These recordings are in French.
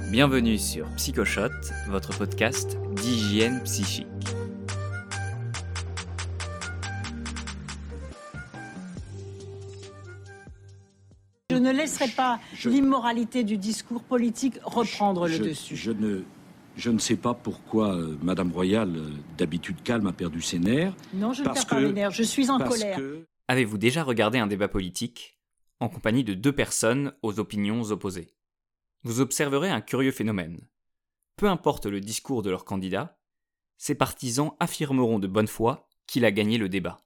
Bienvenue sur Psychoshot, votre podcast d'hygiène psychique. Je ne laisserai pas Je- l'immoralité du discours politique reprendre je, le dessus. Je ne, je ne sais pas pourquoi euh, Madame Royal, euh, d'habitude calme, a perdu ses nerfs. non, je ne perds pas mes nerfs. Je suis en parce colère. que Avez-vous déjà regardé un débat politique en compagnie de deux personnes aux opinions opposées? Vous observerez un curieux phénomène. Peu importe le discours de leur candidat, ces partisans affirmeront de bonne foi qu'il a gagné le débat.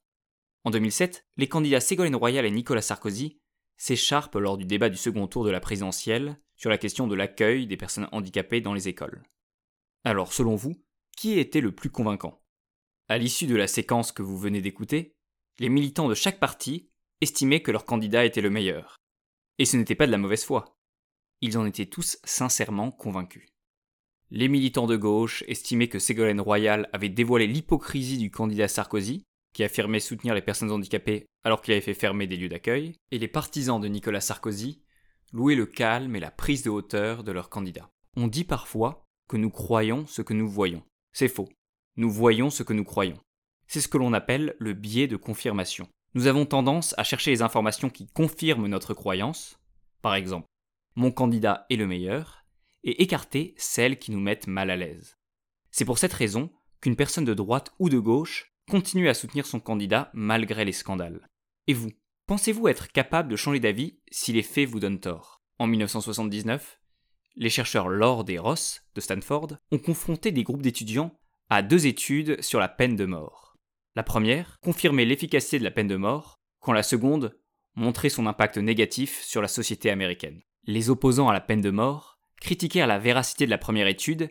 En 2007, les candidats Ségolène Royal et Nicolas Sarkozy s'écharpent lors du débat du second tour de la présidentielle sur la question de l'accueil des personnes handicapées dans les écoles. Alors, selon vous, qui était le plus convaincant? À l'issue de la séquence que vous venez d'écouter, les militants de chaque parti estimaient que leur candidat était le meilleur. Et ce n'était pas de la mauvaise foi. Ils en étaient tous sincèrement convaincus. Les militants de gauche estimaient que Ségolène Royal avait dévoilé l'hypocrisie du candidat Sarkozy, qui affirmait soutenir les personnes handicapées alors qu'il avait fait fermer des lieux d'accueil, et les partisans de Nicolas Sarkozy louaient le calme et la prise de hauteur de leur candidat. On dit parfois que nous croyons ce que nous voyons. C'est faux. Nous voyons ce que nous croyons. C'est ce que l'on appelle le biais de confirmation. Nous avons tendance à chercher les informations qui confirment notre croyance, par exemple, mon candidat est le meilleur, et écarter celles qui nous mettent mal à l'aise. C'est pour cette raison qu'une personne de droite ou de gauche continue à soutenir son candidat malgré les scandales. Et vous, pensez-vous être capable de changer d'avis si les faits vous donnent tort? En 1979, les chercheurs Lord et Ross de Stanford ont confronté des groupes d'étudiants à deux études sur la peine de mort. La première confirmait l'efficacité de la peine de mort, quand la seconde montrait son impact négatif sur la société américaine. Les opposants à la peine de mort critiquèrent la véracité de la première étude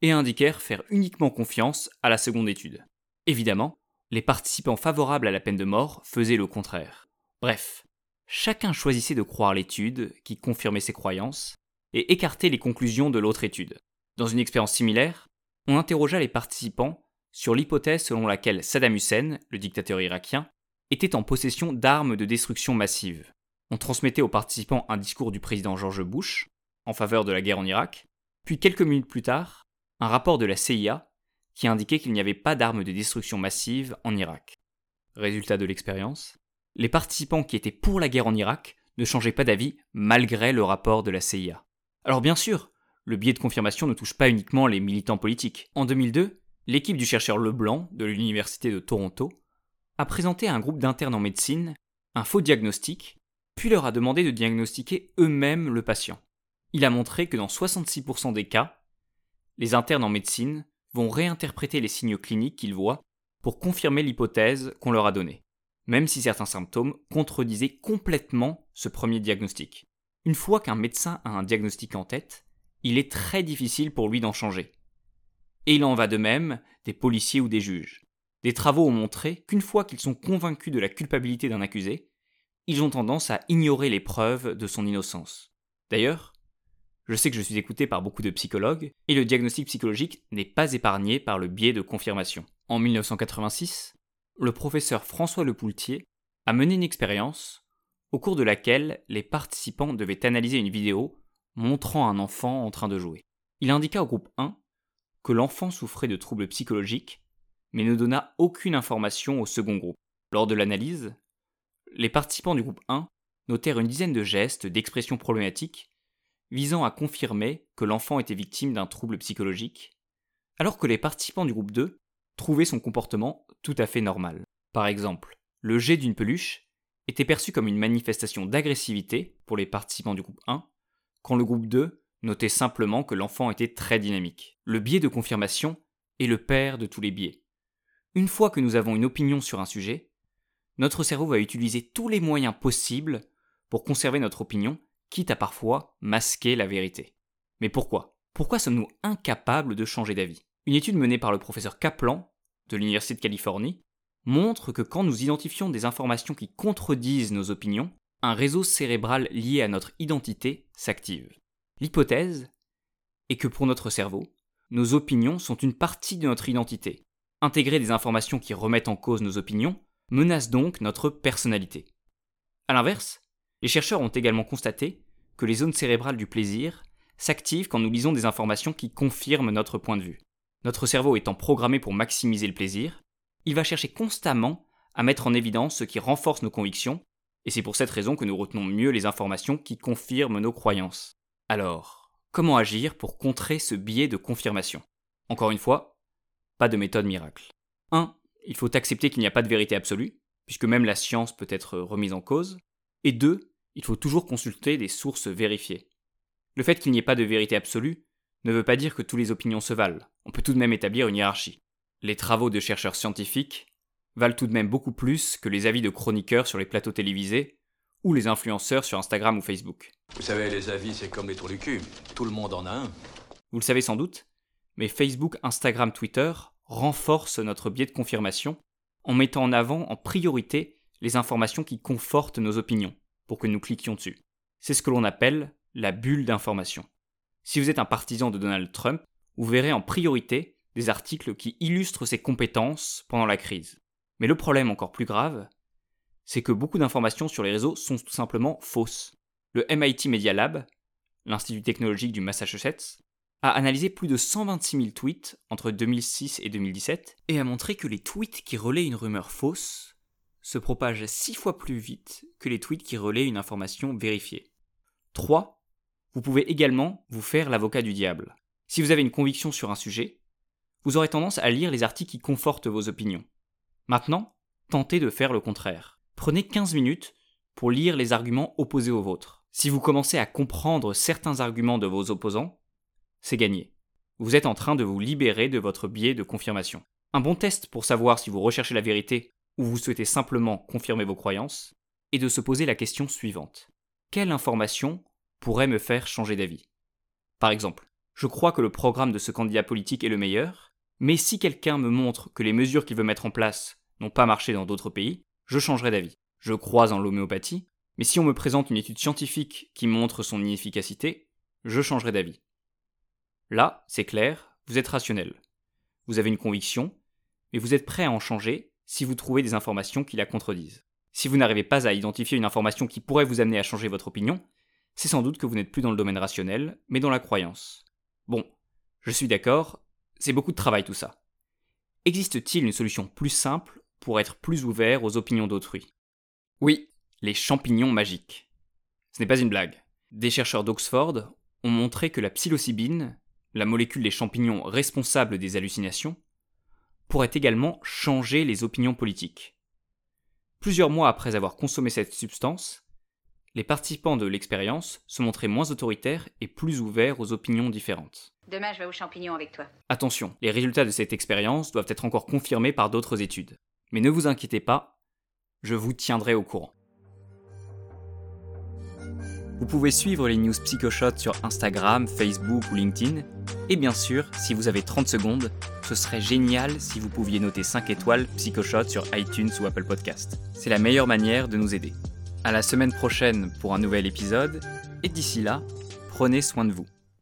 et indiquèrent faire uniquement confiance à la seconde étude. Évidemment, les participants favorables à la peine de mort faisaient le contraire. Bref, chacun choisissait de croire l'étude qui confirmait ses croyances et écartait les conclusions de l'autre étude. Dans une expérience similaire, on interrogea les participants sur l'hypothèse selon laquelle Saddam Hussein, le dictateur irakien, était en possession d'armes de destruction massive. On transmettait aux participants un discours du président George Bush en faveur de la guerre en Irak, puis quelques minutes plus tard, un rapport de la CIA qui indiquait qu'il n'y avait pas d'armes de destruction massive en Irak. Résultat de l'expérience, les participants qui étaient pour la guerre en Irak ne changeaient pas d'avis malgré le rapport de la CIA. Alors bien sûr, le biais de confirmation ne touche pas uniquement les militants politiques. En 2002, l'équipe du chercheur Leblanc de l'Université de Toronto a présenté à un groupe d'internes en médecine un faux diagnostic, puis leur a demandé de diagnostiquer eux-mêmes le patient. Il a montré que dans 66% des cas, les internes en médecine vont réinterpréter les signes cliniques qu'ils voient pour confirmer l'hypothèse qu'on leur a donnée, même si certains symptômes contredisaient complètement ce premier diagnostic. Une fois qu'un médecin a un diagnostic en tête, il est très difficile pour lui d'en changer. Et il en va de même des policiers ou des juges. Des travaux ont montré qu'une fois qu'ils sont convaincus de la culpabilité d'un accusé, ils ont tendance à ignorer les preuves de son innocence. D'ailleurs, je sais que je suis écouté par beaucoup de psychologues, et le diagnostic psychologique n'est pas épargné par le biais de confirmation. En 1986, le professeur François Lepoultier a mené une expérience au cours de laquelle les participants devaient analyser une vidéo montrant un enfant en train de jouer. Il indiqua au groupe 1 que l'enfant souffrait de troubles psychologiques, mais ne donna aucune information au second groupe. Lors de l'analyse, les participants du groupe 1 notèrent une dizaine de gestes, d'expressions problématiques, visant à confirmer que l'enfant était victime d'un trouble psychologique, alors que les participants du groupe 2 trouvaient son comportement tout à fait normal. Par exemple, le jet d'une peluche était perçu comme une manifestation d'agressivité pour les participants du groupe 1, quand le groupe 2 notait simplement que l'enfant était très dynamique. Le biais de confirmation est le père de tous les biais. Une fois que nous avons une opinion sur un sujet, notre cerveau va utiliser tous les moyens possibles pour conserver notre opinion, quitte à parfois masquer la vérité. Mais pourquoi? Pourquoi sommes-nous incapables de changer d'avis? Une étude menée par le professeur Kaplan de l'Université de Californie montre que quand nous identifions des informations qui contredisent nos opinions, un réseau cérébral lié à notre identité s'active. L'hypothèse est que pour notre cerveau, nos opinions sont une partie de notre identité. Intégrer des informations qui remettent en cause nos opinions menace donc notre personnalité. A l'inverse, les chercheurs ont également constaté que les zones cérébrales du plaisir s'active quand nous lisons des informations qui confirment notre point de vue. Notre cerveau étant programmé pour maximiser le plaisir, il va chercher constamment à mettre en évidence ce qui renforce nos convictions, et c'est pour cette raison que nous retenons mieux les informations qui confirment nos croyances. Alors, comment agir pour contrer ce biais de confirmation? Encore une fois, pas de méthode miracle. 1. Il faut accepter qu'il n'y a pas de vérité absolue, puisque même la science peut être remise en cause. Et 2. Il faut toujours consulter des sources vérifiées. Le fait qu'il n'y ait pas de vérité absolue ne veut pas dire que toutes les opinions se valent. On peut tout de même établir une hiérarchie. Les travaux de chercheurs scientifiques valent tout de même beaucoup plus que les avis de chroniqueurs sur les plateaux télévisés ou les influenceurs sur Instagram ou Facebook. Vous savez, les avis, c'est comme les trous du cul. Tout le monde en a un. Vous le savez sans doute, mais Facebook, Instagram, Twitter renforcent notre biais de confirmation en mettant en avant en priorité les informations qui confortent nos opinions pour que nous cliquions dessus. C'est ce que l'on appelle la bulle d'information. Si vous êtes un partisan de Donald Trump, vous verrez en priorité des articles qui illustrent ses compétences pendant la crise. Mais le problème encore plus grave, c'est que beaucoup d'informations sur les réseaux sont tout simplement fausses. Le MIT Media Lab, l'Institut technologique du Massachusetts, a analysé plus de 126 000 tweets entre 2006 et 2017 et a montré que les tweets qui relaient une rumeur fausse se propagent six fois plus vite que les tweets qui relaient une information vérifiée. 3. Vous pouvez également vous faire l'avocat du diable. Si vous avez une conviction sur un sujet, vous aurez tendance à lire les articles qui confortent vos opinions. Maintenant, tentez de faire le contraire. Prenez 15 minutes pour lire les arguments opposés aux vôtres. Si vous commencez à comprendre certains arguments de vos opposants, c'est gagné. Vous êtes en train de vous libérer de votre biais de confirmation. Un bon test pour savoir si vous recherchez la vérité ou vous souhaitez simplement confirmer vos croyances est de se poser la question suivante. Quelle information pourrait me faire changer d'avis? Par exemple, je crois que le programme de ce candidat politique est le meilleur, mais si quelqu'un me montre que les mesures qu'il veut mettre en place n'ont pas marché dans d'autres pays, je changerai d'avis. Je crois en l'homéopathie, mais si on me présente une étude scientifique qui montre son inefficacité, je changerai d'avis. Là, c'est clair, vous êtes rationnel. Vous avez une conviction, mais vous êtes prêt à en changer si vous trouvez des informations qui la contredisent. Si vous n'arrivez pas à identifier une information qui pourrait vous amener à changer votre opinion, c'est sans doute que vous n'êtes plus dans le domaine rationnel, mais dans la croyance. Bon, je suis d'accord, c'est beaucoup de travail tout ça. Existe-t-il une solution plus simple pour être plus ouvert aux opinions d'autrui? Oui, les champignons magiques. Ce n'est pas une blague. Des chercheurs d'Oxford ont montré que la psilocybine, la molécule des champignons responsable des hallucinations, pourrait également changer les opinions politiques. Plusieurs mois après avoir consommé cette substance, les participants de l'expérience se montraient moins autoritaires et plus ouverts aux opinions différentes. Demain, je vais aux champignons avec toi. Attention, les résultats de cette expérience doivent être encore confirmés par d'autres études. Mais ne vous inquiétez pas, je vous tiendrai au courant. Vous pouvez suivre les news PsychoShot sur Instagram, Facebook ou LinkedIn. Et bien sûr, si vous avez 30 secondes, ce serait génial si vous pouviez noter 5 étoiles PsychoShot sur iTunes ou Apple Podcast. C'est la meilleure manière de nous aider. À la semaine prochaine pour un nouvel épisode, et d'ici là, prenez soin de vous.